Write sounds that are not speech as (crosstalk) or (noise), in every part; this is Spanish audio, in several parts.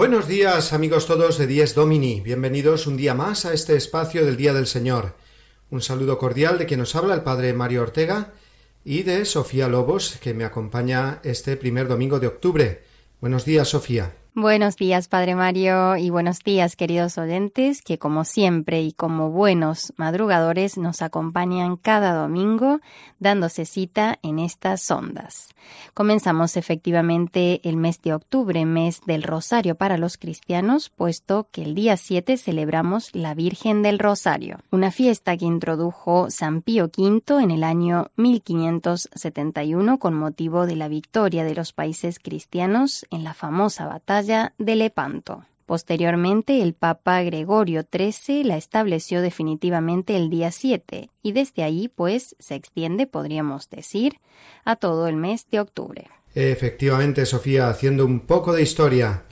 Buenos días amigos todos de Dies Domini, bienvenidos un día más a este espacio del Día del Señor. Un saludo cordial de quien nos habla el Padre Mario Ortega y de Sofía Lobos, que me acompaña este primer domingo de octubre. Buenos días, Sofía. Buenos días, Padre Mario, y buenos días, queridos oyentes, que como siempre y como buenos madrugadores nos acompañan cada domingo dándose cita en estas ondas. Comenzamos efectivamente el mes de octubre, mes del Rosario para los cristianos, puesto que el día 7 celebramos la Virgen del Rosario, una fiesta que introdujo San Pío V en el año 1571 con motivo de la victoria de los países cristianos en la famosa batalla de Lepanto. Posteriormente, el Papa Gregorio XIII la estableció definitivamente el día 7 y desde ahí, pues, se extiende, podríamos decir, a todo el mes de octubre. Efectivamente, Sofía, haciendo un poco de historia.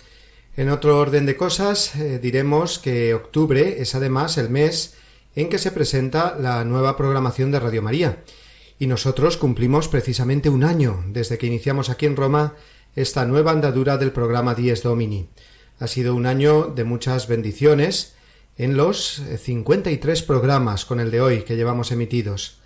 En otro orden de cosas, eh, diremos que octubre es además el mes en que se presenta la nueva programación de Radio María. Y nosotros cumplimos precisamente un año desde que iniciamos aquí en Roma esta nueva andadura del programa Dies Domini. Ha sido un año de muchas bendiciones en los 53 programas con el de hoy que llevamos emitidos.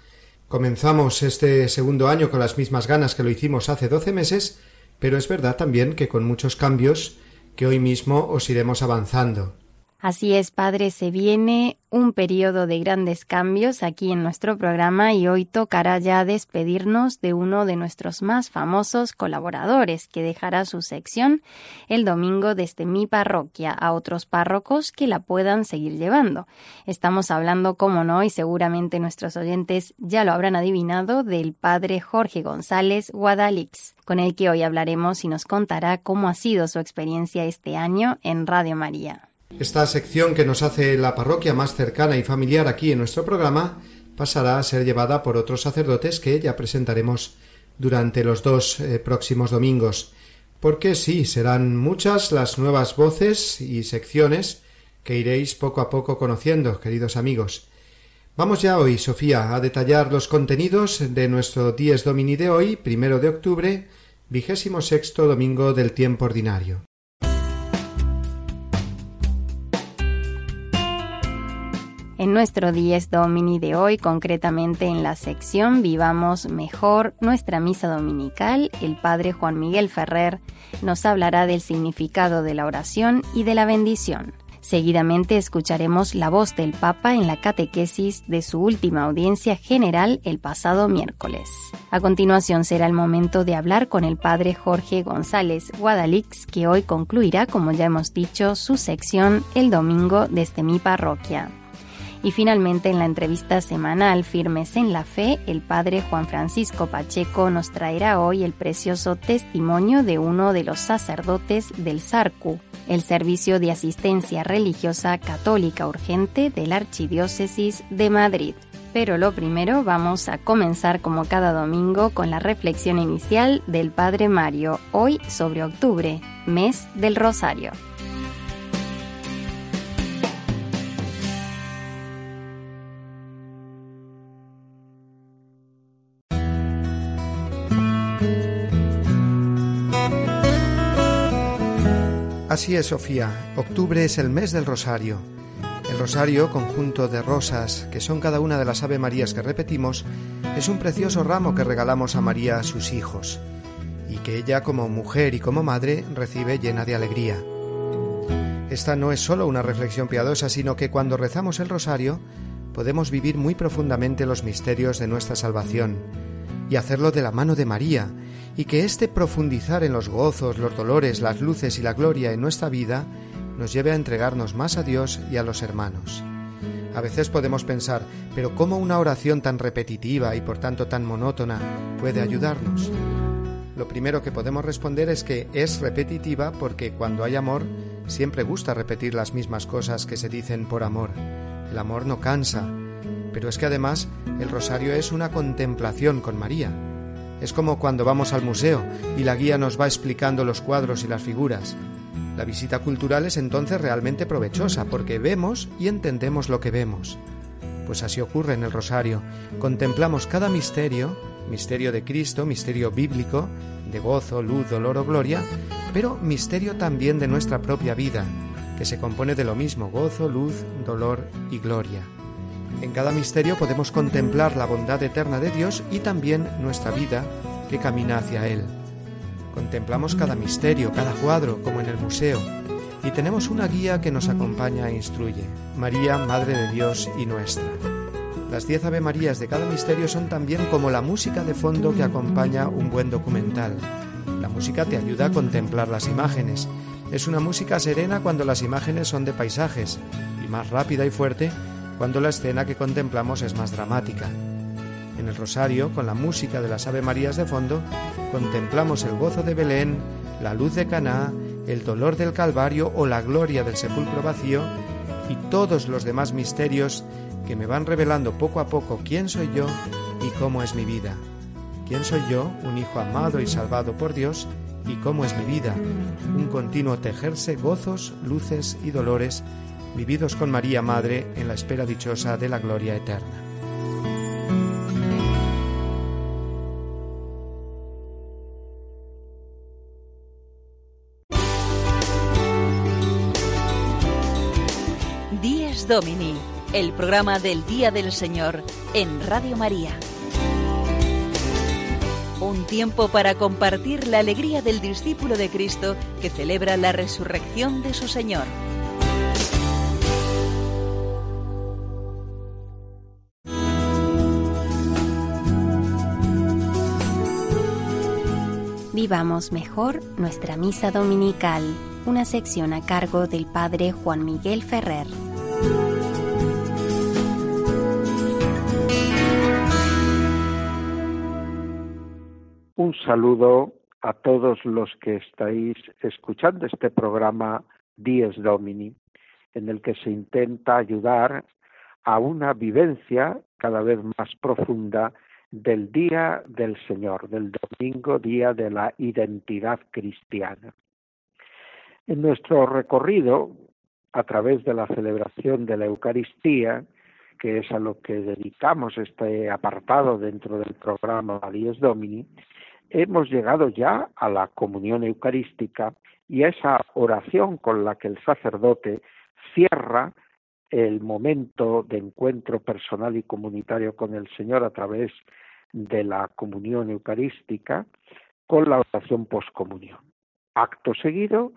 Comenzamos este segundo año con las mismas ganas que lo hicimos hace doce meses, pero es verdad también que con muchos cambios que hoy mismo os iremos avanzando. Así es, Padre, se viene un periodo de grandes cambios aquí en nuestro programa y hoy tocará ya despedirnos de uno de nuestros más famosos colaboradores que dejará su sección el domingo desde mi parroquia a otros párrocos que la puedan seguir llevando. Estamos hablando, como no, y seguramente nuestros oyentes ya lo habrán adivinado, del Padre Jorge González Guadalix, con el que hoy hablaremos y nos contará cómo ha sido su experiencia este año en Radio María. Esta sección que nos hace la parroquia más cercana y familiar aquí en nuestro programa pasará a ser llevada por otros sacerdotes que ya presentaremos durante los dos eh, próximos domingos, porque sí, serán muchas las nuevas voces y secciones que iréis poco a poco conociendo, queridos amigos. Vamos ya hoy, Sofía, a detallar los contenidos de nuestro Dies Domini de hoy, primero de octubre, vigésimo sexto domingo del tiempo ordinario. En nuestro Dies Domini de hoy, concretamente en la sección Vivamos Mejor nuestra misa dominical, el Padre Juan Miguel Ferrer nos hablará del significado de la oración y de la bendición. Seguidamente escucharemos la voz del Papa en la catequesis de su última audiencia general el pasado miércoles. A continuación será el momento de hablar con el Padre Jorge González Guadalix, que hoy concluirá, como ya hemos dicho, su sección el domingo desde mi parroquia. Y finalmente en la entrevista semanal Firmes en la Fe, el padre Juan Francisco Pacheco nos traerá hoy el precioso testimonio de uno de los sacerdotes del SARCU, el Servicio de Asistencia Religiosa Católica Urgente de la Archidiócesis de Madrid. Pero lo primero vamos a comenzar como cada domingo con la reflexión inicial del Padre Mario, hoy sobre octubre, mes del Rosario. Así es, Sofía. Octubre es el mes del Rosario. El Rosario, conjunto de rosas, que son cada una de las Ave Marías que repetimos, es un precioso ramo que regalamos a María a sus hijos, y que ella como mujer y como madre recibe llena de alegría. Esta no es solo una reflexión piadosa, sino que cuando rezamos el Rosario podemos vivir muy profundamente los misterios de nuestra salvación, y hacerlo de la mano de María, y que este profundizar en los gozos, los dolores, las luces y la gloria en nuestra vida nos lleve a entregarnos más a Dios y a los hermanos. A veces podemos pensar, pero ¿cómo una oración tan repetitiva y por tanto tan monótona puede ayudarnos? Lo primero que podemos responder es que es repetitiva porque cuando hay amor siempre gusta repetir las mismas cosas que se dicen por amor. El amor no cansa, pero es que además el rosario es una contemplación con María. Es como cuando vamos al museo y la guía nos va explicando los cuadros y las figuras. La visita cultural es entonces realmente provechosa porque vemos y entendemos lo que vemos. Pues así ocurre en el rosario. Contemplamos cada misterio, misterio de Cristo, misterio bíblico, de gozo, luz, dolor o gloria, pero misterio también de nuestra propia vida, que se compone de lo mismo, gozo, luz, dolor y gloria. En cada misterio podemos contemplar la bondad eterna de Dios y también nuestra vida que camina hacia Él. Contemplamos cada misterio, cada cuadro, como en el museo, y tenemos una guía que nos acompaña e instruye, María, Madre de Dios y nuestra. Las diez Ave Marías de cada misterio son también como la música de fondo que acompaña un buen documental. La música te ayuda a contemplar las imágenes. Es una música serena cuando las imágenes son de paisajes y más rápida y fuerte cuando la escena que contemplamos es más dramática. En el rosario, con la música de las Ave Marías de fondo, contemplamos el gozo de Belén, la luz de Caná, el dolor del Calvario o la gloria del sepulcro vacío y todos los demás misterios que me van revelando poco a poco quién soy yo y cómo es mi vida. ¿Quién soy yo, un hijo amado y salvado por Dios? ¿Y cómo es mi vida? Un continuo tejerse gozos, luces y dolores vividos con María Madre en la espera dichosa de la gloria eterna. Díez Domini, el programa del Día del Señor en Radio María. Un tiempo para compartir la alegría del discípulo de Cristo que celebra la resurrección de su Señor. Vivamos mejor nuestra misa dominical, una sección a cargo del Padre Juan Miguel Ferrer. Un saludo a todos los que estáis escuchando este programa Dies Domini, en el que se intenta ayudar a una vivencia cada vez más profunda del Día del Señor, del domingo, Día de la Identidad Cristiana. En nuestro recorrido, a través de la celebración de la Eucaristía, que es a lo que dedicamos este apartado dentro del programa Dies Domini, hemos llegado ya a la comunión eucarística y a esa oración con la que el sacerdote cierra el momento de encuentro personal y comunitario con el Señor a través de la comunión eucarística con la oración poscomunión. Acto seguido,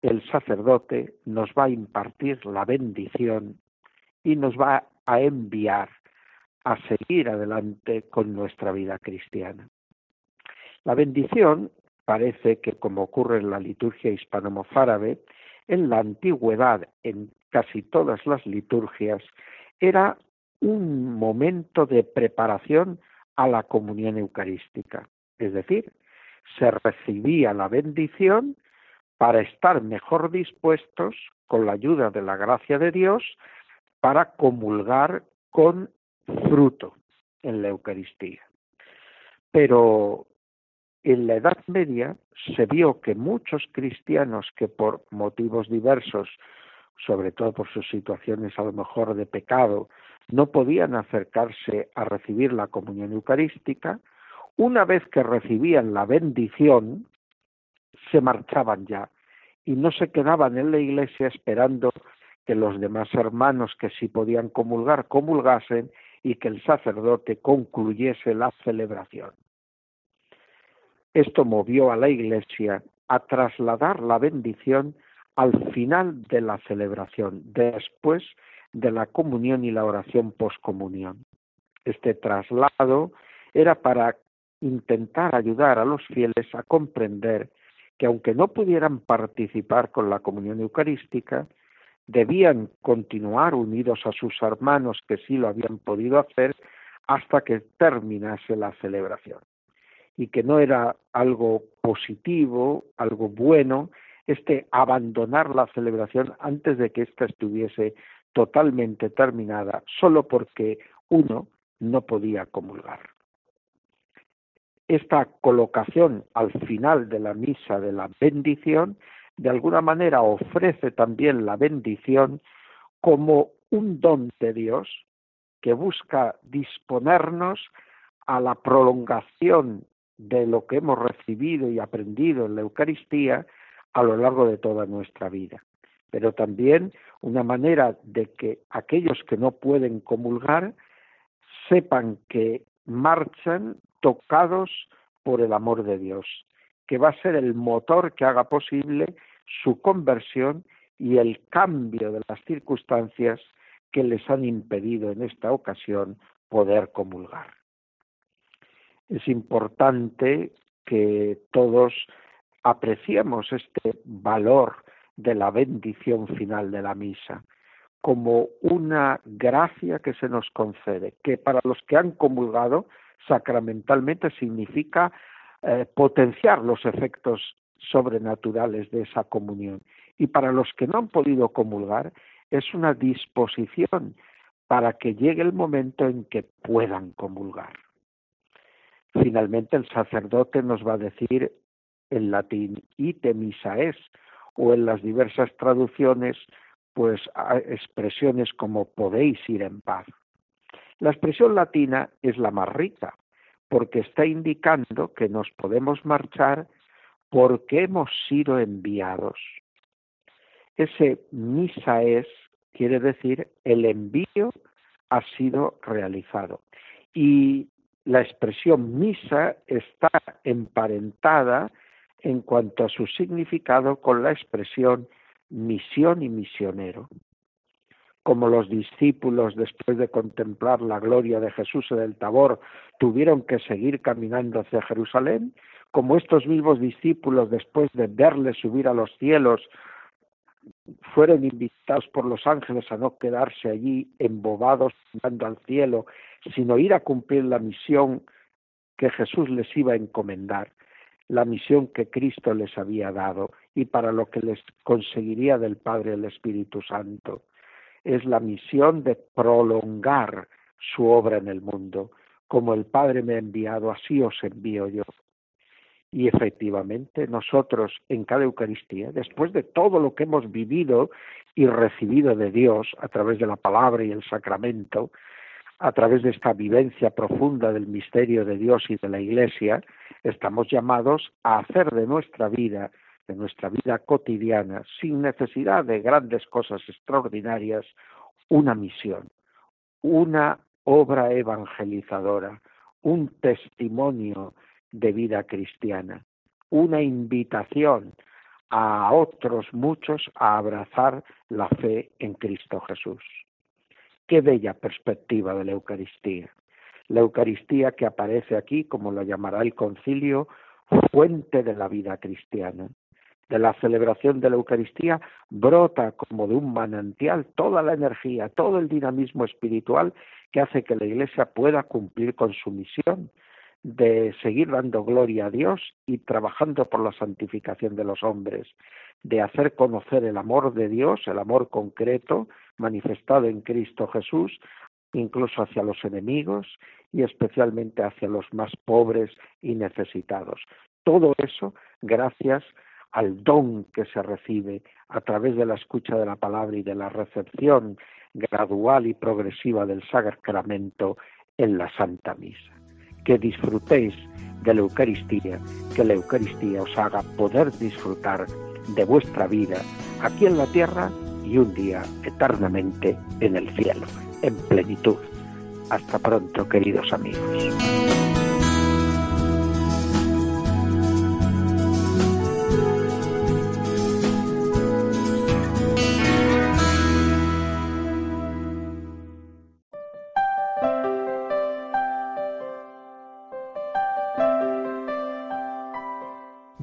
el sacerdote nos va a impartir la bendición y nos va a enviar a seguir adelante con nuestra vida cristiana. La bendición parece que, como ocurre en la liturgia hispano-mozárabe, en la antigüedad, en casi todas las liturgias, era un momento de preparación a la comunión eucarística. Es decir, se recibía la bendición para estar mejor dispuestos, con la ayuda de la gracia de Dios, para comulgar con fruto en la Eucaristía. Pero en la Edad Media se vio que muchos cristianos que por motivos diversos, sobre todo por sus situaciones a lo mejor de pecado, no podían acercarse a recibir la comunión eucarística, una vez que recibían la bendición, se marchaban ya y no se quedaban en la iglesia esperando que los demás hermanos que sí podían comulgar comulgasen y que el sacerdote concluyese la celebración. Esto movió a la iglesia a trasladar la bendición al final de la celebración, después de la comunión y la oración poscomunión. Este traslado era para intentar ayudar a los fieles a comprender que aunque no pudieran participar con la comunión eucarística, debían continuar unidos a sus hermanos que sí lo habían podido hacer hasta que terminase la celebración. Y que no era algo positivo, algo bueno, este abandonar la celebración antes de que ésta estuviese totalmente terminada, solo porque uno no podía comulgar. Esta colocación al final de la misa de la bendición, de alguna manera ofrece también la bendición como un don de Dios que busca disponernos a la prolongación de lo que hemos recibido y aprendido en la Eucaristía a lo largo de toda nuestra vida. Pero también una manera de que aquellos que no pueden comulgar sepan que marchan tocados por el amor de Dios, que va a ser el motor que haga posible su conversión y el cambio de las circunstancias que les han impedido en esta ocasión poder comulgar. Es importante que todos apreciemos este valor de la bendición final de la misa como una gracia que se nos concede, que para los que han comulgado sacramentalmente significa eh, potenciar los efectos sobrenaturales de esa comunión. Y para los que no han podido comulgar, es una disposición para que llegue el momento en que puedan comulgar. Finalmente el sacerdote nos va a decir en latín ite misa es o en las diversas traducciones pues expresiones como podéis ir en paz. La expresión latina es la más rica porque está indicando que nos podemos marchar porque hemos sido enviados. Ese misa es quiere decir el envío ha sido realizado. Y la expresión misa está emparentada en cuanto a su significado con la expresión misión y misionero. Como los discípulos, después de contemplar la gloria de Jesús en el Tabor, tuvieron que seguir caminando hacia Jerusalén, como estos mismos discípulos, después de verle subir a los cielos, fueron invitados por los ángeles a no quedarse allí embobados mirando al cielo, sino ir a cumplir la misión que Jesús les iba a encomendar, la misión que Cristo les había dado y para lo que les conseguiría del Padre el Espíritu Santo. Es la misión de prolongar su obra en el mundo. Como el Padre me ha enviado, así os envío yo. Y efectivamente nosotros en cada Eucaristía, después de todo lo que hemos vivido y recibido de Dios a través de la palabra y el sacramento, a través de esta vivencia profunda del misterio de Dios y de la Iglesia, estamos llamados a hacer de nuestra vida, de nuestra vida cotidiana, sin necesidad de grandes cosas extraordinarias, una misión, una obra evangelizadora, un testimonio de vida cristiana, una invitación a otros muchos a abrazar la fe en Cristo Jesús. Qué bella perspectiva de la Eucaristía. La Eucaristía que aparece aquí, como la llamará el concilio, fuente de la vida cristiana. De la celebración de la Eucaristía brota como de un manantial toda la energía, todo el dinamismo espiritual que hace que la Iglesia pueda cumplir con su misión de seguir dando gloria a Dios y trabajando por la santificación de los hombres, de hacer conocer el amor de Dios, el amor concreto manifestado en Cristo Jesús, incluso hacia los enemigos y especialmente hacia los más pobres y necesitados. Todo eso gracias al don que se recibe a través de la escucha de la palabra y de la recepción gradual y progresiva del sacramento en la Santa Misa que disfrutéis de la Eucaristía, que la Eucaristía os haga poder disfrutar de vuestra vida aquí en la tierra y un día eternamente en el cielo, en plenitud. Hasta pronto, queridos amigos.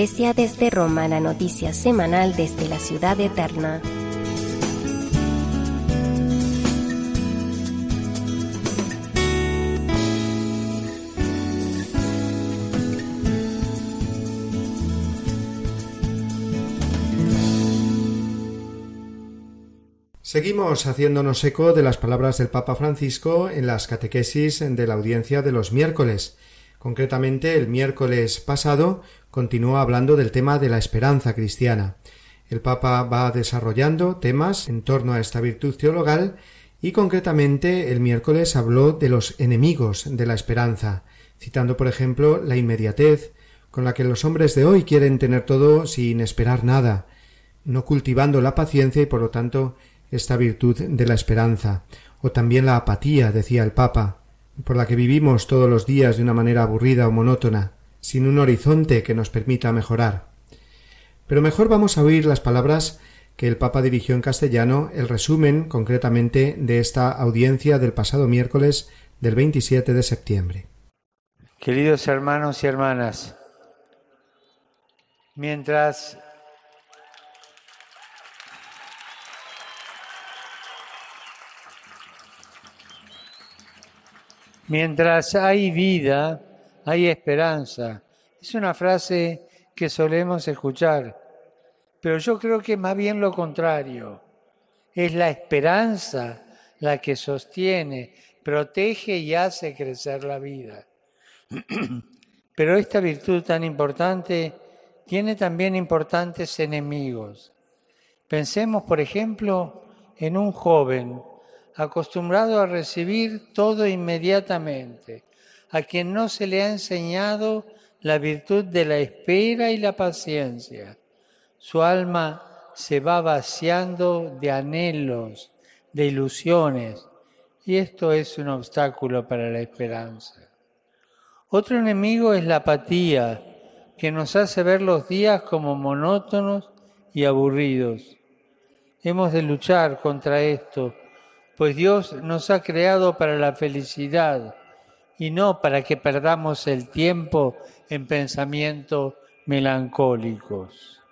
Desde Roma, la noticia semanal desde la ciudad eterna. Seguimos haciéndonos eco de las palabras del Papa Francisco en las catequesis de la audiencia de los miércoles. Concretamente, el miércoles pasado continúa hablando del tema de la esperanza cristiana. El Papa va desarrollando temas en torno a esta virtud teologal y concretamente el miércoles habló de los enemigos de la esperanza, citando por ejemplo la inmediatez con la que los hombres de hoy quieren tener todo sin esperar nada, no cultivando la paciencia y por lo tanto esta virtud de la esperanza, o también la apatía, decía el Papa, por la que vivimos todos los días de una manera aburrida o monótona, sin un horizonte que nos permita mejorar. Pero mejor vamos a oír las palabras que el Papa dirigió en castellano, el resumen concretamente de esta audiencia del pasado miércoles del 27 de septiembre. Queridos hermanos y hermanas, mientras mientras hay vida, hay esperanza. Es una frase que solemos escuchar, pero yo creo que más bien lo contrario. Es la esperanza la que sostiene, protege y hace crecer la vida. (clears throat) Pero esta virtud tan importante tiene también importantes enemigos. Pensemos, por ejemplo, en un joven acostumbrado a recibir todo inmediatamente, a quien no se le ha enseñado la virtud de la espera y la paciencia. Su alma se va vaciando de anhelos, de ilusiones, y esto es un obstáculo para la esperanza. Otro enemigo es la apatía, que nos hace ver los días como monótonos y aburridos. Hemos de luchar contra esto, pues Dios nos ha creado para la felicidad y no para que perdamos el tiempo en pensamientos melancólicos.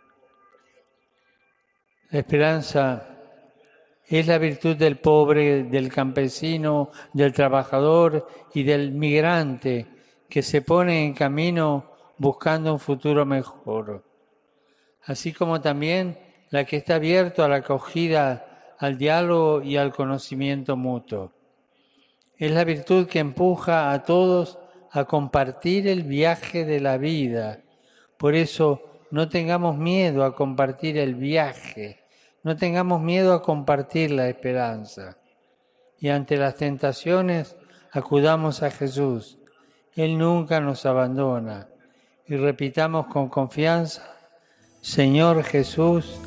La esperanza es la virtud del pobre, del campesino, del trabajador y del migrante que se pone en camino buscando un futuro mejor. Así como también la que está abierto a la acogida, al diálogo y al conocimiento mutuo. Es la virtud que empuja a todos a compartir el viaje de la vida. Por eso no tengamos miedo a compartir el viaje, no tengamos miedo a compartir la esperanza. y ante las tentaciones acudamos a Jesús. Él nunca nos abandona y repitamos con confianza, Señor Jesús,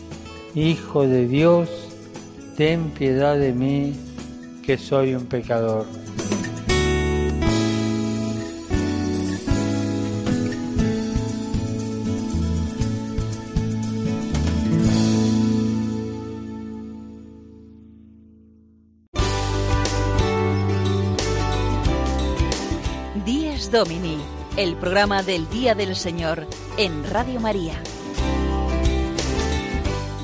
Hijo de Dios, ten piedad de mí, que soy un pecador. Días Domini, el programa del Día del Señor en Radio María.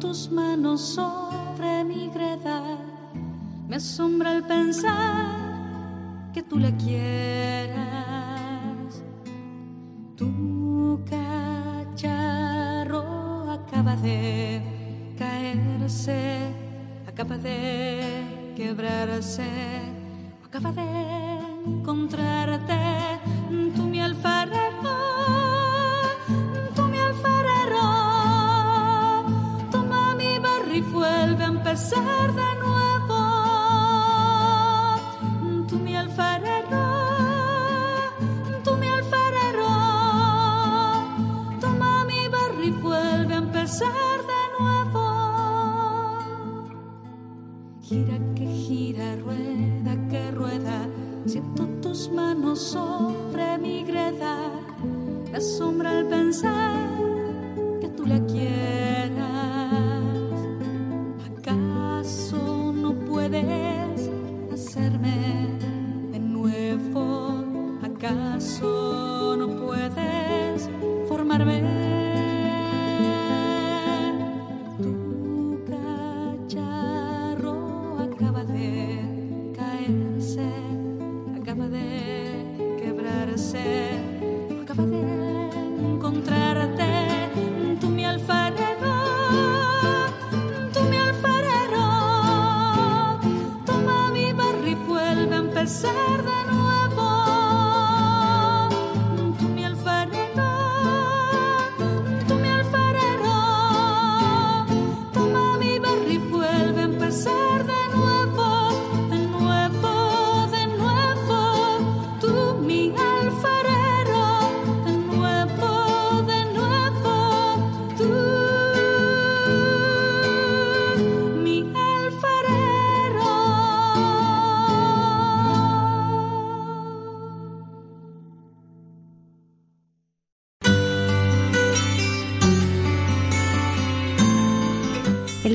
Tus manos sobre mi greda. Me asombra el pensar que tú la quieras. Tu cacharro acaba de caerse, acaba de quebrarse, acaba de encontrarte. Tú mi alfarero, de nuevo. Tú mi alfarero, tú mi alfarero, toma mi barro y vuelve a empezar de nuevo. Gira que gira, rueda que rueda, siento tus manos sobre mi greda. Me asombra el pensar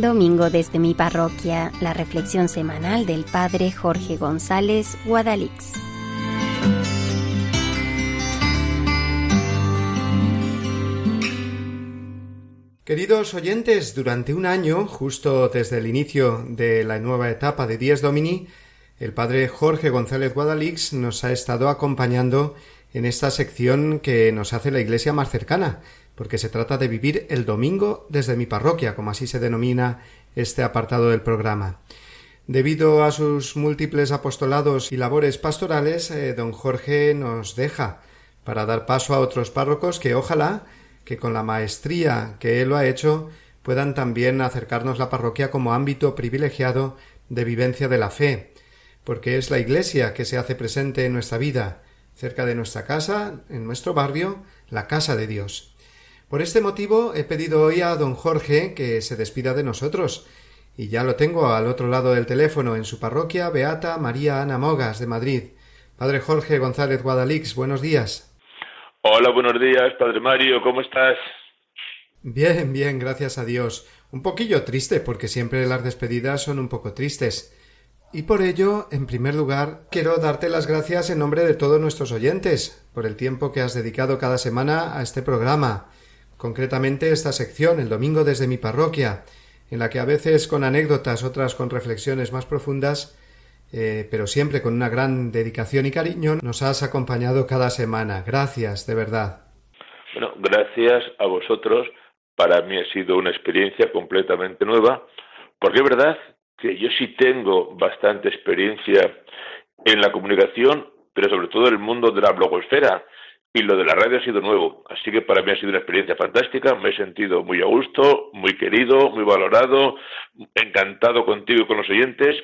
domingo desde mi parroquia, la reflexión semanal del Padre Jorge González Guadalix. Queridos oyentes, durante un año, justo desde el inicio de la nueva etapa de Dies Domini, el padre Jorge González Guadalix nos ha estado acompañando en esta sección que nos hace la iglesia más cercana, porque se trata de vivir el domingo desde mi parroquia, como así se denomina este apartado del programa. Debido a sus múltiples apostolados y labores pastorales, eh, don Jorge nos deja para dar paso a otros párrocos que ojalá que con la maestría que él lo ha hecho puedan también acercarnos la parroquia como ámbito privilegiado de vivencia de la fe, porque es la Iglesia que se hace presente en nuestra vida, cerca de nuestra casa, en nuestro barrio, la casa de Dios. Por este motivo he pedido hoy a don Jorge que se despida de nosotros, y ya lo tengo al otro lado del teléfono en su parroquia Beata María Ana Mogas de Madrid. Padre Jorge González Guadalix, buenos días. Hola, buenos días, Padre Mario, ¿cómo estás? Bien, bien, gracias a Dios. Un poquillo triste, porque siempre las despedidas son un poco tristes. Y por ello, en primer lugar, quiero darte las gracias en nombre de todos nuestros oyentes por el tiempo que has dedicado cada semana a este programa, concretamente esta sección, el domingo desde mi parroquia, en la que a veces con anécdotas, otras con reflexiones más profundas, eh, pero siempre con una gran dedicación y cariño, nos has acompañado cada semana. Gracias, de verdad. Bueno, gracias a vosotros. Para mí ha sido una experiencia completamente nueva, porque es verdad que yo sí tengo bastante experiencia en la comunicación, pero sobre todo en el mundo de la blogosfera. Y lo de la radio ha sido nuevo, así que para mí ha sido una experiencia fantástica, me he sentido muy a gusto, muy querido, muy valorado, encantado contigo y con los oyentes.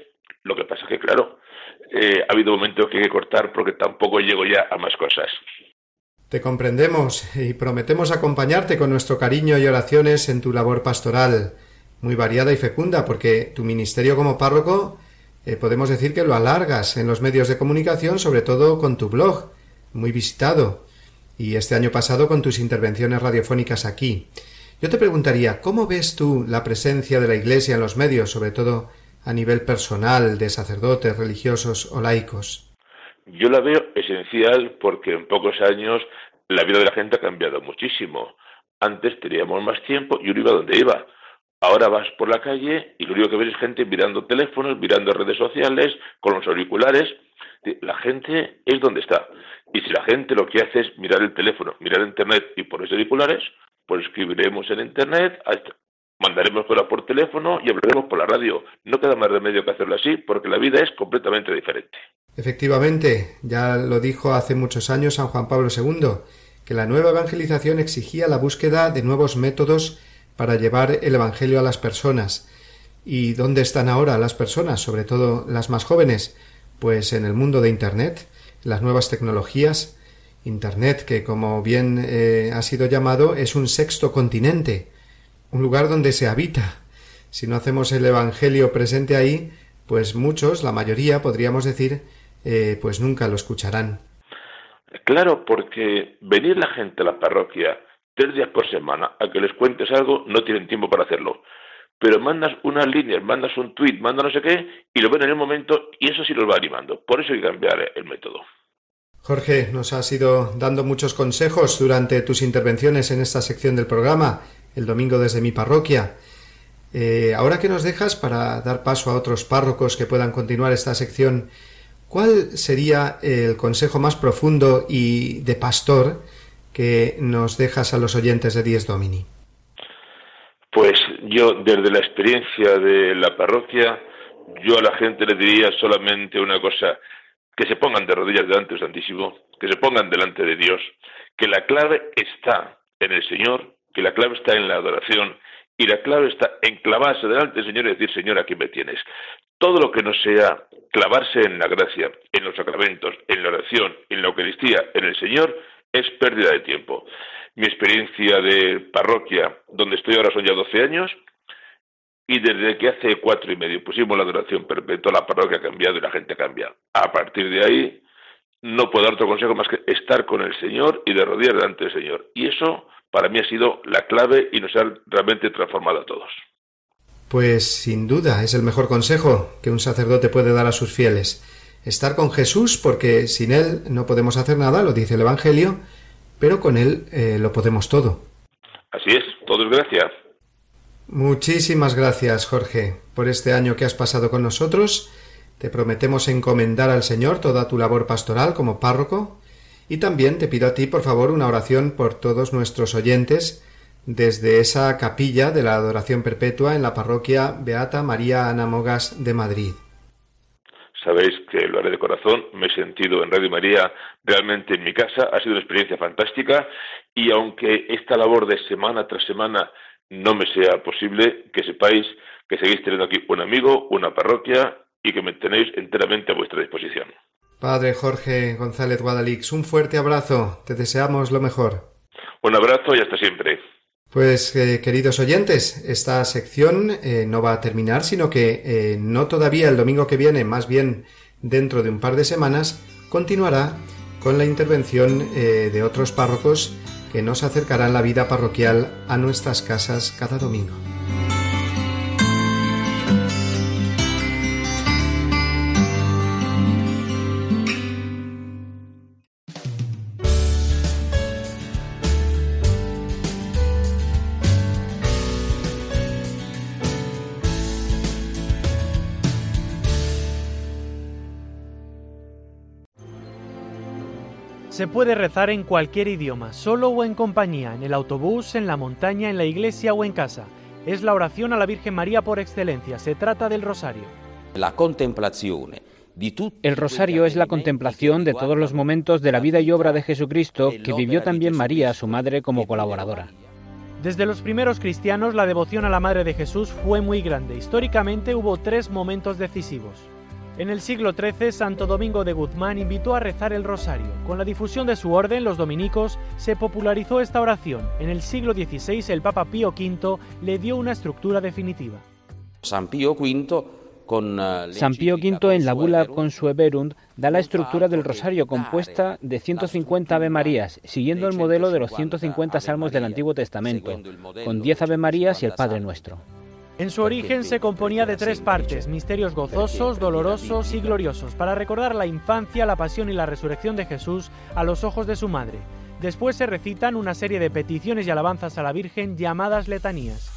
Lo que pasa es que, claro, eh, ha habido momentos que hay que cortar porque tampoco llego ya a más cosas. Te comprendemos y prometemos acompañarte con nuestro cariño y oraciones en tu labor pastoral, muy variada y fecunda, porque tu ministerio como párroco eh, podemos decir que lo alargas en los medios de comunicación, sobre todo con tu blog, muy visitado, y este año pasado con tus intervenciones radiofónicas aquí. Yo te preguntaría, ¿cómo ves tú la presencia de la Iglesia en los medios, sobre todo a nivel personal, de sacerdotes, religiosos o laicos? Yo la veo esencial porque en pocos años la vida de la gente ha cambiado muchísimo. Antes teníamos más tiempo y uno iba donde iba. Ahora vas por la calle y lo único que ves es gente mirando teléfonos, mirando redes sociales, con los auriculares. La gente es donde está. Y si la gente lo que hace es mirar el teléfono, mirar internet y los auriculares, pues escribiremos en internet, mandaremos cosas por teléfono y hablaremos por la radio. No queda más remedio que hacerlo así porque la vida es completamente diferente. Efectivamente, ya lo dijo hace muchos años San Juan Pablo II, que la nueva evangelización exigía la búsqueda de nuevos métodos para llevar el Evangelio a las personas. ¿Y dónde están ahora las personas, sobre todo las más jóvenes? Pues en el mundo de Internet, las nuevas tecnologías, Internet, que como bien eh, ha sido llamado, es un sexto continente, un lugar donde se habita. Si no hacemos el Evangelio presente ahí, pues muchos, la mayoría, podríamos decir, eh, pues nunca lo escucharán. Claro, porque venir la gente a la parroquia tres días por semana a que les cuentes algo, no tienen tiempo para hacerlo. Pero mandas unas líneas, mandas un tweet, mandas no sé qué, y lo ven en el momento, y eso sí los va animando. Por eso hay que cambiar el método. Jorge, nos has ido dando muchos consejos durante tus intervenciones en esta sección del programa, el domingo desde mi parroquia. Eh, ahora que nos dejas para dar paso a otros párrocos que puedan continuar esta sección, ¿cuál sería el consejo más profundo y de pastor que nos dejas a los oyentes de Diez Domini? Pues yo, desde la experiencia de la parroquia, yo a la gente le diría solamente una cosa, que se pongan de rodillas delante del Santísimo, que se pongan delante de Dios, que la clave está en el Señor, que la clave está en la adoración y la clave está en clavarse delante del Señor y decir, Señor, aquí me tienes. Todo lo que no sea clavarse en la gracia, en los sacramentos, en la oración, en la Eucaristía, en el Señor, es pérdida de tiempo. Mi experiencia de parroquia, donde estoy ahora son ya 12 años, y desde que hace cuatro y medio pusimos la adoración perpetua, la parroquia ha cambiado y la gente cambia. A partir de ahí, no puedo dar otro consejo más que estar con el Señor y de rodillas delante del Señor. Y eso, para mí, ha sido la clave y nos ha realmente transformado a todos. Pues sin duda es el mejor consejo que un sacerdote puede dar a sus fieles estar con Jesús porque sin Él no podemos hacer nada, lo dice el Evangelio, pero con Él eh, lo podemos todo. Así es, todo es gracias. Muchísimas gracias, Jorge, por este año que has pasado con nosotros. Te prometemos encomendar al Señor toda tu labor pastoral como párroco y también te pido a ti, por favor, una oración por todos nuestros oyentes desde esa capilla de la adoración perpetua en la parroquia Beata María Ana Mogas de Madrid. Sabéis que lo haré de corazón, me he sentido en Radio María realmente en mi casa, ha sido una experiencia fantástica y aunque esta labor de semana tras semana no me sea posible, que sepáis que seguís teniendo aquí un amigo, una parroquia y que me tenéis enteramente a vuestra disposición. Padre Jorge González Guadalix, un fuerte abrazo, te deseamos lo mejor. Un abrazo y hasta siempre. Pues eh, queridos oyentes, esta sección eh, no va a terminar, sino que eh, no todavía el domingo que viene, más bien dentro de un par de semanas, continuará con la intervención de otros párrocos que nos acercarán la vida parroquial a nuestras casas cada domingo. Se puede rezar en cualquier idioma, solo o en compañía, en el autobús, en la montaña, en la iglesia o en casa. Es la oración a la Virgen María por excelencia, se trata del rosario. La contemplación el rosario es la contemplación de todos los momentos de la vida y obra de Jesucristo que vivió también María, su madre, como colaboradora. Desde los primeros cristianos la devoción a la Madre de Jesús fue muy grande. Históricamente hubo tres momentos decisivos. En el siglo XIII, Santo Domingo de Guzmán invitó a rezar el rosario. Con la difusión de su orden, los dominicos, se popularizó esta oración. En el siglo XVI, el Papa Pío V le dio una estructura definitiva. San Pío V San Pío V en la bula Consueverunt da la estructura del rosario compuesta de 150 Ave Marías, siguiendo el modelo de los 150 salmos del Antiguo Testamento, con 10 Ave Marías y el Padre Nuestro. En su origen se componía de tres partes, misterios gozosos, dolorosos y gloriosos, para recordar la infancia, la pasión y la resurrección de Jesús a los ojos de su madre. Después se recitan una serie de peticiones y alabanzas a la Virgen llamadas letanías.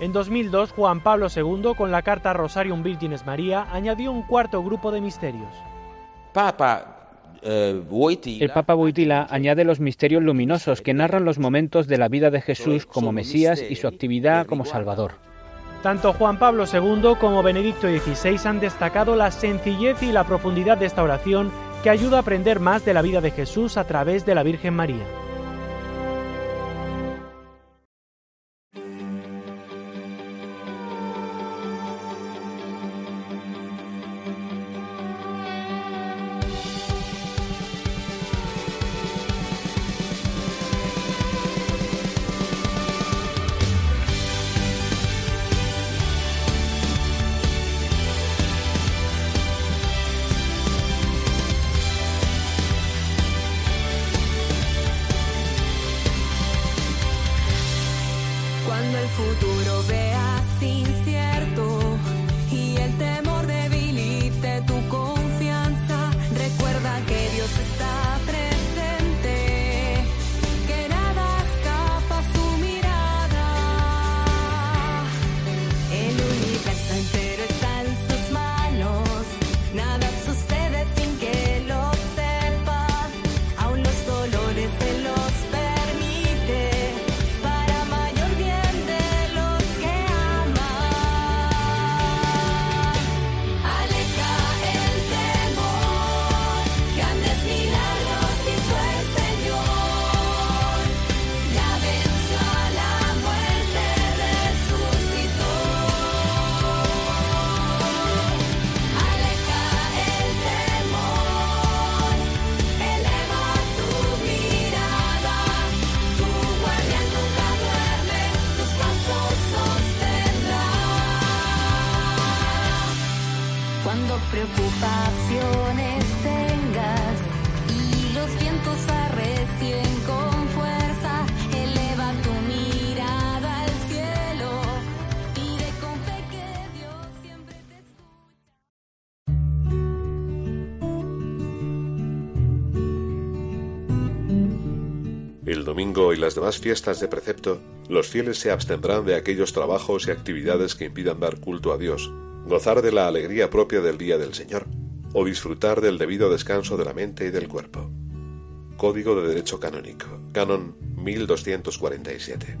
En 2002, Juan Pablo II, con la carta Rosarium Virgines María, añadió un cuarto grupo de misterios. eh, el Papa Boitila añade los misterios luminosos que narran los momentos de la vida de Jesús como Mesías y su actividad como Salvador. Tanto Juan Pablo II como Benedicto XVI han destacado la sencillez y la profundidad de esta oración que ayuda a aprender más de la vida de Jesús a través de la Virgen María. Demás fiestas de precepto, los fieles se abstendrán de aquellos trabajos y actividades que impidan dar culto a Dios, gozar de la alegría propia del día del Señor, o disfrutar del debido descanso de la mente y del cuerpo. Código de Derecho Canónico, Canon 1247.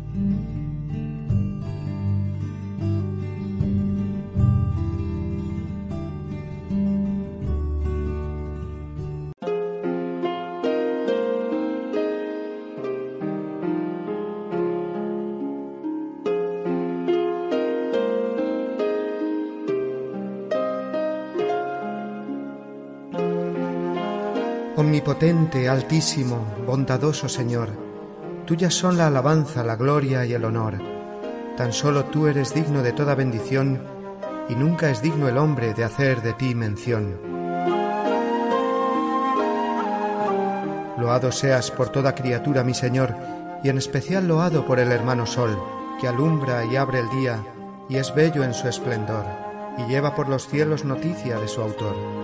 Altísimo, bondadoso Señor, tuyas son la alabanza, la gloria y el honor. Tan solo tú eres digno de toda bendición, y nunca es digno el hombre de hacer de ti mención. Loado seas por toda criatura, mi Señor, y en especial loado por el hermano Sol, que alumbra y abre el día, y es bello en su esplendor, y lleva por los cielos noticia de su autor.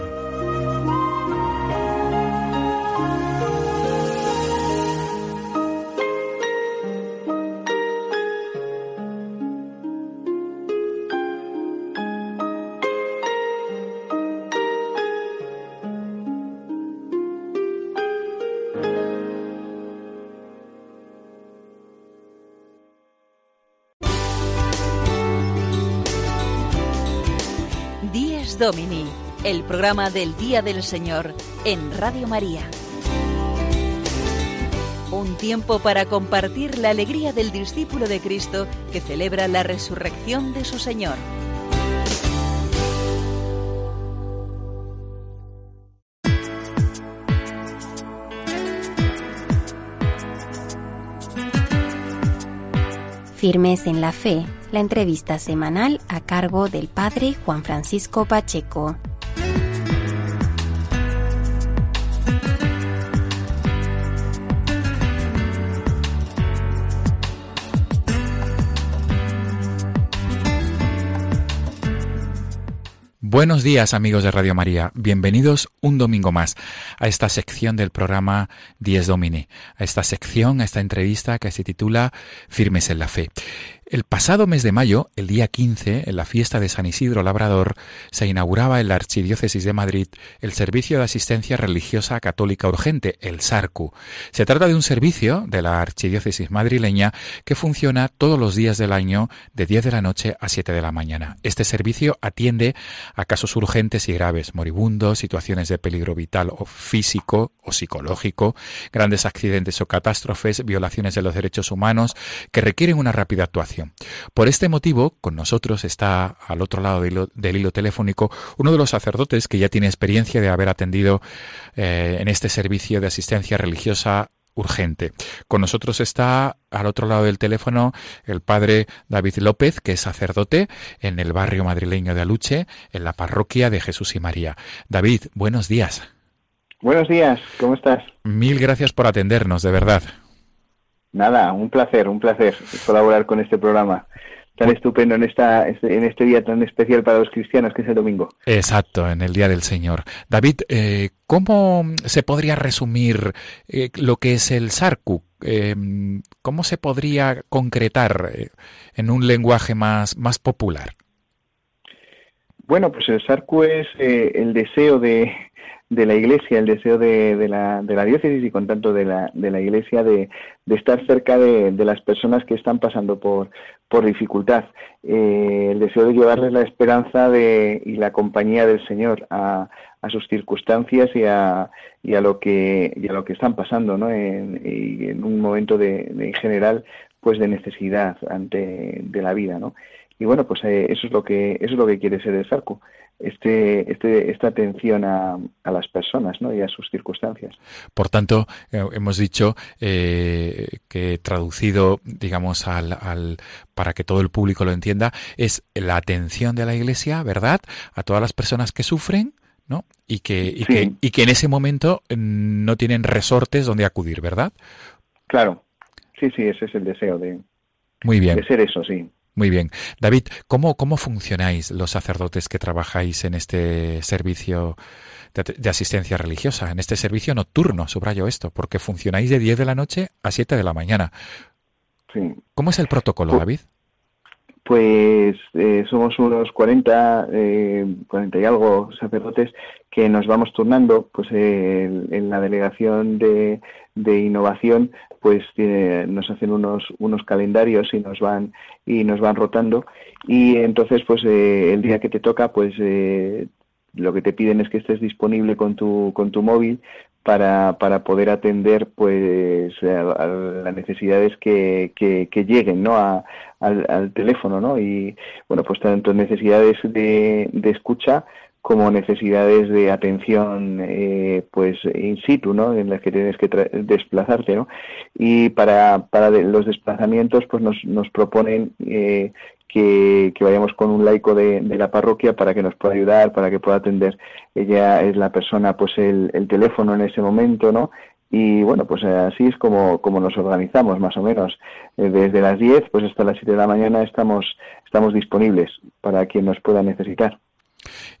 El programa del Día del Señor en Radio María. Un tiempo para compartir la alegría del discípulo de Cristo que celebra la resurrección de su Señor. Firmes en la Fe, la entrevista semanal a cargo del Padre Juan Francisco Pacheco. Buenos días amigos de Radio María, bienvenidos un domingo más a esta sección del programa Dies Domini, a esta sección, a esta entrevista que se titula Firmes en la Fe. El pasado mes de mayo, el día 15, en la fiesta de San Isidro Labrador, se inauguraba en la Archidiócesis de Madrid el Servicio de Asistencia Religiosa Católica Urgente, el SARCU. Se trata de un servicio de la Archidiócesis madrileña que funciona todos los días del año de 10 de la noche a 7 de la mañana. Este servicio atiende a casos urgentes y graves, moribundos, situaciones de peligro vital o físico o psicológico, grandes accidentes o catástrofes, violaciones de los derechos humanos que requieren una rápida actuación. Por este motivo, con nosotros está al otro lado del hilo, del hilo telefónico uno de los sacerdotes que ya tiene experiencia de haber atendido eh, en este servicio de asistencia religiosa urgente. Con nosotros está al otro lado del teléfono el padre David López, que es sacerdote en el barrio madrileño de Aluche, en la parroquia de Jesús y María. David, buenos días. Buenos días, ¿cómo estás? Mil gracias por atendernos, de verdad. Nada, un placer, un placer colaborar con este programa tan estupendo en esta en este día tan especial para los cristianos que es el domingo. Exacto, en el día del Señor. David, eh, ¿cómo se podría resumir eh, lo que es el Sarku? Eh, ¿Cómo se podría concretar en un lenguaje más más popular? Bueno, pues el Sarku es el deseo de, de la Iglesia, el deseo de, de, la, de la diócesis y con tanto de la, de la Iglesia de, estar cerca de, las personas que están pasando por, por dificultad. Eh, el deseo de llevarles la esperanza de, y la compañía del Señor a, sus circunstancias y a, y a lo que y a lo que están pasando, ¿no? En, en un momento de, en general, pues de necesidad ante de la vida, ¿no? Y bueno, pues eh, eso es lo que eso es lo que quiere ser el Sarco, este, este, esta atención a, a, las personas ¿no? y a sus circunstancias. Por tanto, eh, hemos dicho eh, que traducido, digamos, al, al, para que todo el público lo entienda, es la atención de la Iglesia, ¿verdad?, a todas las personas que sufren, ¿no? Y que, y, sí. que, y que en ese momento mm, no tienen resortes donde acudir, ¿verdad? Claro, sí, sí, ese es el deseo de, Muy bien. de ser eso, sí. Muy bien. David, ¿cómo, ¿cómo funcionáis los sacerdotes que trabajáis en este servicio de, de, asistencia religiosa, en este servicio nocturno, subrayo esto, porque funcionáis de 10 de la noche a 7 de la mañana? Sí. ¿Cómo es el protocolo, David? Pues eh, somos unos 40, eh, 40 y algo sacerdotes que nos vamos turnando, pues eh, en la delegación de, de innovación, pues nos hacen unos unos calendarios y nos van y nos van rotando y entonces pues eh, el día que te toca pues eh, lo que te piden es que estés disponible con tu con tu móvil para, para poder atender pues a, las necesidades que, que, que lleguen ¿no? A, al, al, teléfono ¿no? y bueno pues tanto necesidades de, de escucha como necesidades de atención eh, pues in situ no en las que tienes que desplazarte no y para para los desplazamientos pues nos, nos proponen eh, que, que, vayamos con un laico de, de, la parroquia para que nos pueda ayudar, para que pueda atender. Ella es la persona, pues el, el teléfono en ese momento, ¿no? Y bueno, pues así es como, como nos organizamos, más o menos. Eh, desde las 10 pues hasta las 7 de la mañana estamos, estamos disponibles para quien nos pueda necesitar.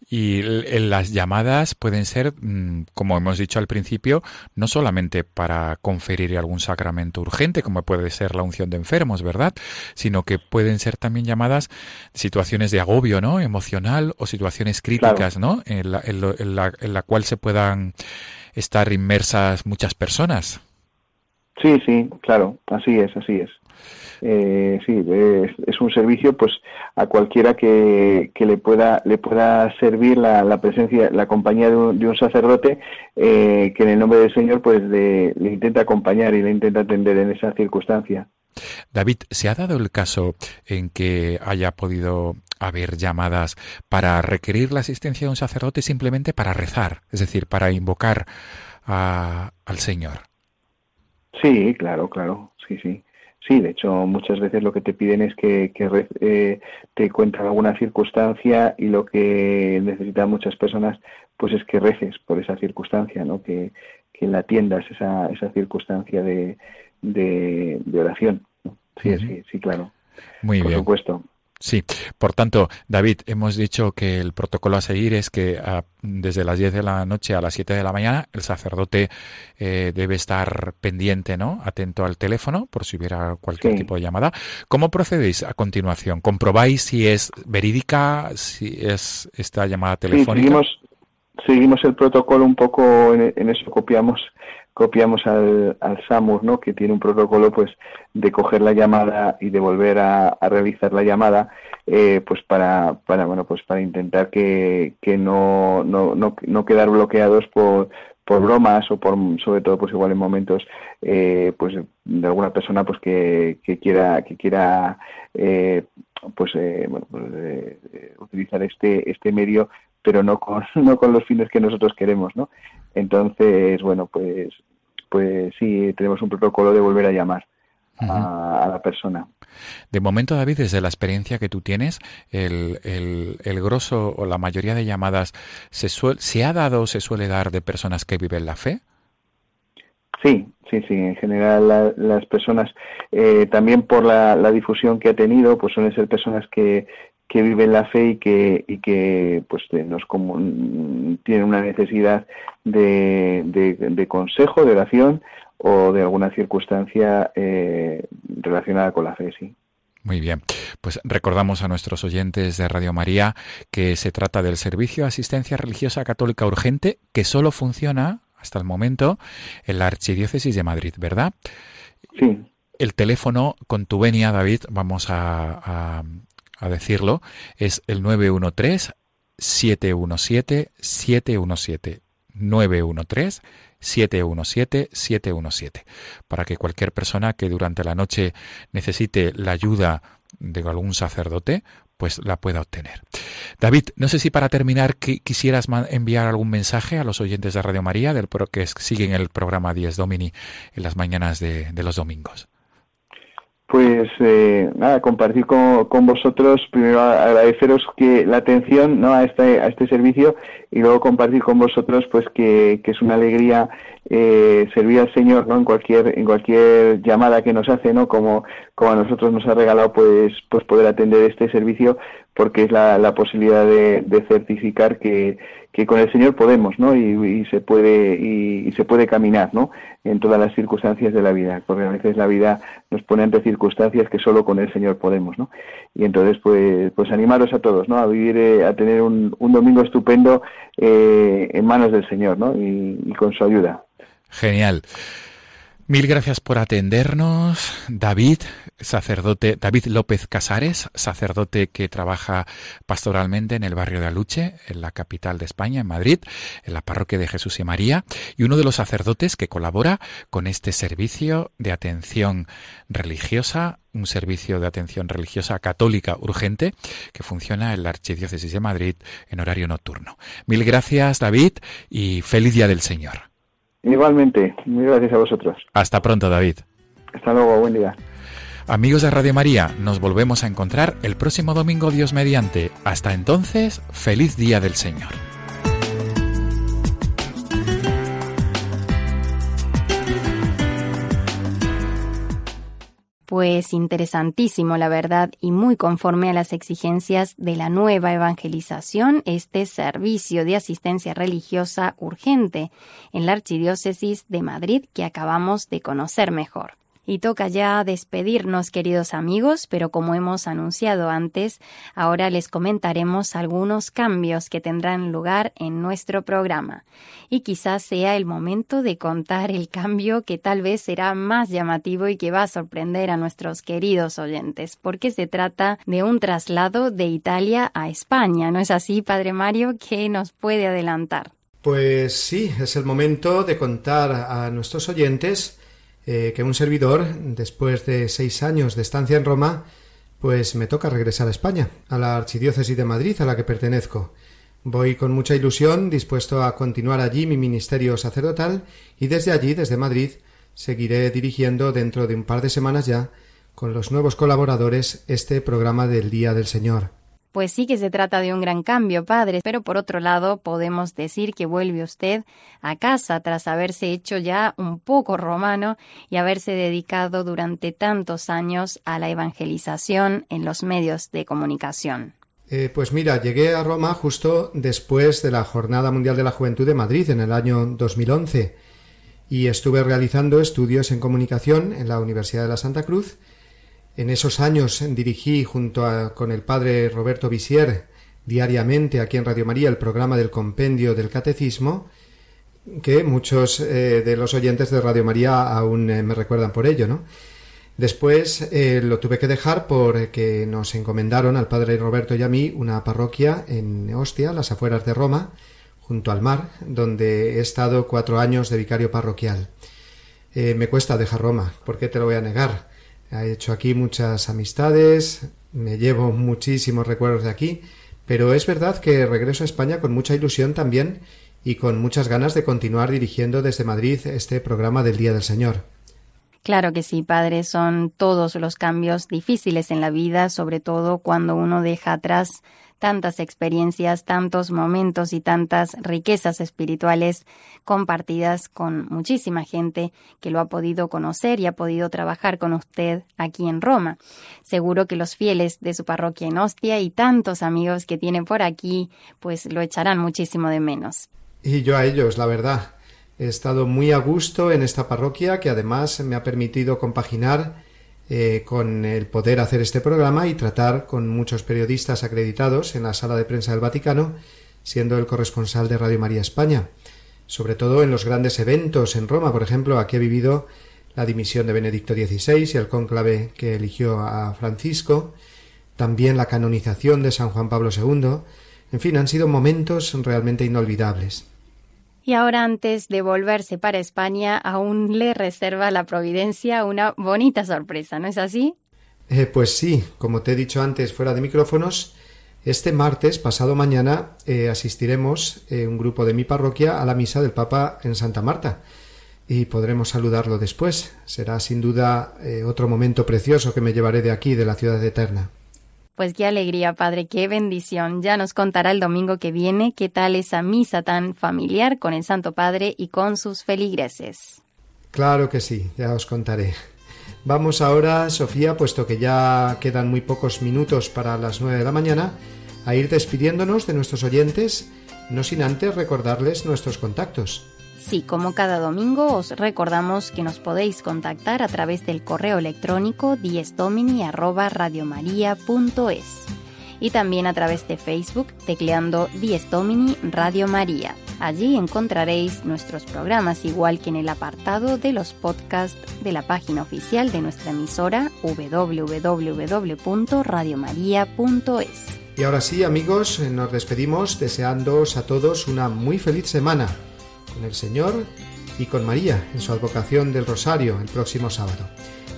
Y las llamadas pueden ser, mm, como hemos dicho al principio, no solamente para conferir algún sacramento urgente, como puede ser la unción de enfermos, ¿verdad? Sino que pueden ser también llamadas situaciones de agobio, ¿no? Emocional o situaciones críticas, claro. ¿no? En la, en, lo, en, la, en la cual se puedan estar inmersas muchas personas. Sí, sí, claro, así es, así es eh, sí, es, es, un servicio pues a cualquiera que, que le pueda le pueda servir la, la presencia, la compañía de un, de un sacerdote eh, que en el nombre del Señor pues le, le intenta acompañar y le intenta atender en esa circunstancia. David, ¿se ha dado el caso en que haya podido haber llamadas para requerir la asistencia de un sacerdote simplemente para rezar, es decir, para invocar a, al Señor? Sí, claro, claro, sí, sí. Sí, de hecho, muchas veces lo que te piden es que, que eh, te cuenten alguna circunstancia y lo que necesitan muchas personas pues es que reces por esa circunstancia, ¿no? Que, que la atiendas esa, esa circunstancia de, de, de oración. Sí, uh -huh. sí, sí, claro. Muy por bien. supuesto. Sí, por tanto, David, hemos dicho que el protocolo a seguir es que a, desde las 10 de la noche a las 7 de la mañana el sacerdote eh, debe estar pendiente, ¿no? Atento al teléfono por si hubiera cualquier sí. tipo de llamada. ¿Cómo procedéis a continuación? ¿Comprobáis si es verídica, si es esta llamada telefónica? Sí, seguimos, seguimos el protocolo un poco, en, en eso copiamos copiamos al, al SAMUR, ¿no? que tiene un protocolo pues de coger la llamada y de volver a, realizar la llamada eh, pues para, para bueno pues para intentar que, que no, no, no, no quedar bloqueados por, por bromas o por sobre todo pues igual en momentos eh, pues de alguna persona pues que, que quiera que quiera eh, pues, eh, bueno, pues eh, utilizar este este medio pero no con (laughs) no con los fines que nosotros queremos no entonces, bueno, pues, pues sí, tenemos un protocolo de volver a llamar. Uh -huh. a, a, la persona. De momento, David, desde la experiencia que tú tienes, el, el, el grosso o la mayoría de llamadas se, suel, se ha dado o se suele dar de personas que viven la fe. Sí, sí, sí. En general, la, las personas, eh, también por la, la, difusión que ha tenido, pues suelen ser personas que, que viven la fe y que, y que pues nos como, tienen una necesidad de, de, de, consejo, de oración o de alguna circunstancia eh, relacionada con la fe, sí. Muy bien, pues recordamos a nuestros oyentes de Radio María que se trata del Servicio de Asistencia Religiosa Católica Urgente que solo funciona hasta el momento en la Archidiócesis de Madrid, ¿verdad? Sí. El teléfono con tu venia, David, vamos a, a, a decirlo, es el 913-717-717. 913-717-717. Para que cualquier persona que durante la noche necesite la ayuda de algún sacerdote pues la pueda obtener. David, no sé si para terminar quisieras enviar algún mensaje a los oyentes de Radio María del pro que siguen el programa 10 Domini en las mañanas de los domingos. Pues eh, nada, compartir con, con, vosotros, primero agradeceros que la atención ¿no? a, este, a este servicio y luego compartir con vosotros pues que, que es una alegría eh, servir al Señor ¿no? en cualquier en cualquier llamada que nos hace no como a nosotros nos ha regalado pues pues poder atender este servicio porque es la, la posibilidad de, de certificar que, que con el Señor podemos, ¿no? Y, se puede y, se puede caminar, ¿no? En todas las circunstancias de la vida, porque a veces la vida nos pone ante circunstancias que solo con el Señor podemos, ¿no? Y entonces, pues, pues animaros a todos, ¿no? A vivir, eh, a tener un, un, domingo estupendo eh, en manos del Señor, ¿no? y con su ayuda. Genial. Mil gracias por atendernos, David, sacerdote, David López Casares, sacerdote que trabaja pastoralmente en el barrio de Aluche, en la capital de España, en Madrid, en la parroquia de Jesús y María, y uno de los sacerdotes que colabora con este servicio de atención religiosa, un servicio de atención religiosa católica urgente que funciona en la Archidiócesis de Madrid en horario nocturno. Mil gracias, David, y feliz día del Señor. Igualmente, muy gracias a vosotros. Hasta pronto, David. Hasta luego, buen día. Amigos de Radio María, nos volvemos a encontrar el próximo domingo Dios mediante. Hasta entonces, feliz día del Señor. Pues interesantísimo, la verdad, y muy conforme a las exigencias de la nueva evangelización, este servicio de asistencia religiosa urgente en la Archidiócesis de Madrid que acabamos de conocer mejor. Y toca ya despedirnos, queridos amigos, pero como hemos anunciado antes, ahora les comentaremos algunos cambios que tendrán lugar en nuestro programa. Y quizás sea el momento de contar el cambio que tal vez será más llamativo y que va a sorprender a nuestros queridos oyentes, porque se trata de un traslado de Italia a España. ¿No es así, Padre Mario? ¿Qué nos puede adelantar? Pues sí, es el momento de contar a nuestros oyentes eh, que un servidor, después de seis años de estancia en Roma, pues me toca regresar a España, a la Archidiócesis de Madrid a la que pertenezco. Voy con mucha ilusión, dispuesto a continuar allí mi ministerio sacerdotal y desde allí, desde Madrid, seguiré dirigiendo dentro de un par de semanas ya, con los nuevos colaboradores, este programa del Día del Señor. Pues sí que se trata de un gran cambio, padre, pero por otro lado podemos decir que vuelve usted a casa tras haberse hecho ya un poco romano y haberse dedicado durante tantos años a la evangelización en los medios de comunicación. Eh, pues mira, llegué a Roma justo después de la Jornada Mundial de la Juventud de Madrid en el año 2011 y estuve realizando estudios en comunicación en la Universidad de la Santa Cruz en esos años dirigí junto con el padre Roberto Visier diariamente aquí en Radio María el programa del compendio del catecismo que muchos eh, de los oyentes de Radio María aún eh, me recuerdan por ello, ¿no? Después eh, lo tuve que dejar porque nos encomendaron al padre Roberto y a mí una parroquia en Ostia, las afueras de Roma, junto al mar, donde he estado cuatro años de vicario parroquial. me cuesta dejar Roma, ¿por qué te lo voy a negar? He hecho aquí muchas amistades, me llevo muchísimos recuerdos de aquí, pero es verdad que regreso a España con mucha ilusión también y con muchas ganas de continuar dirigiendo desde Madrid este programa del Día del Señor. Claro que sí, padre, son todos los cambios difíciles en la vida, sobre todo cuando uno deja atrás tantas experiencias, tantos momentos y tantas riquezas espirituales compartidas con muchísima gente que lo ha podido conocer y ha podido trabajar con usted aquí en Roma. Seguro que los fieles de su parroquia en Ostia y tantos amigos que tiene por aquí, pues lo echarán muchísimo de menos. Y yo a ellos, la verdad. He estado muy a gusto en esta parroquia que además me ha permitido compaginar eh, con el poder hacer este programa y tratar con muchos periodistas acreditados en la sala de prensa del Vaticano, siendo el corresponsal de Radio María España, sobre todo en los grandes eventos en Roma, por ejemplo, aquí he vivido la dimisión de Benedicto XVI y el cónclave que eligió a Francisco, también la canonización de San Juan Pablo II, en fin, han sido momentos realmente inolvidables. Y ahora antes de volverse para España, aún le reserva la Providencia una bonita sorpresa, ¿no es así? Eh, pues sí, como te he dicho antes fuera de micrófonos, este martes, pasado mañana, eh, asistiremos eh, un grupo de mi parroquia a la misa del Papa en Santa Marta y podremos saludarlo después. Será sin duda eh, otro momento precioso que me llevaré de aquí, de la ciudad eterna. Pues qué alegría, Padre, qué bendición. Ya nos contará el domingo que viene qué tal esa misa tan familiar con el Santo Padre y con sus feligreses. Claro que sí, ya os contaré. Vamos ahora, Sofía, puesto que ya quedan muy pocos minutos para las nueve de la mañana, a ir despidiéndonos de nuestros oyentes, no sin antes recordarles nuestros contactos. Sí, como cada domingo os recordamos que nos podéis contactar a través del correo electrónico diestomini@radiomaria.es y también a través de Facebook tecleando Diestomini. Allí encontraréis nuestros programas igual que en el apartado de los podcasts de la página oficial de nuestra emisora www.radiomaria.es. Y ahora sí, amigos, nos despedimos deseándoos a todos una muy feliz semana con el Señor y con María en su advocación del Rosario el próximo sábado.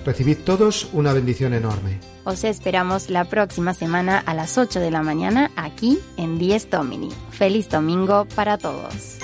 Recibid todos una bendición enorme. Os esperamos la próxima semana a las 8 de la mañana aquí en Dies Domini. Feliz domingo para todos.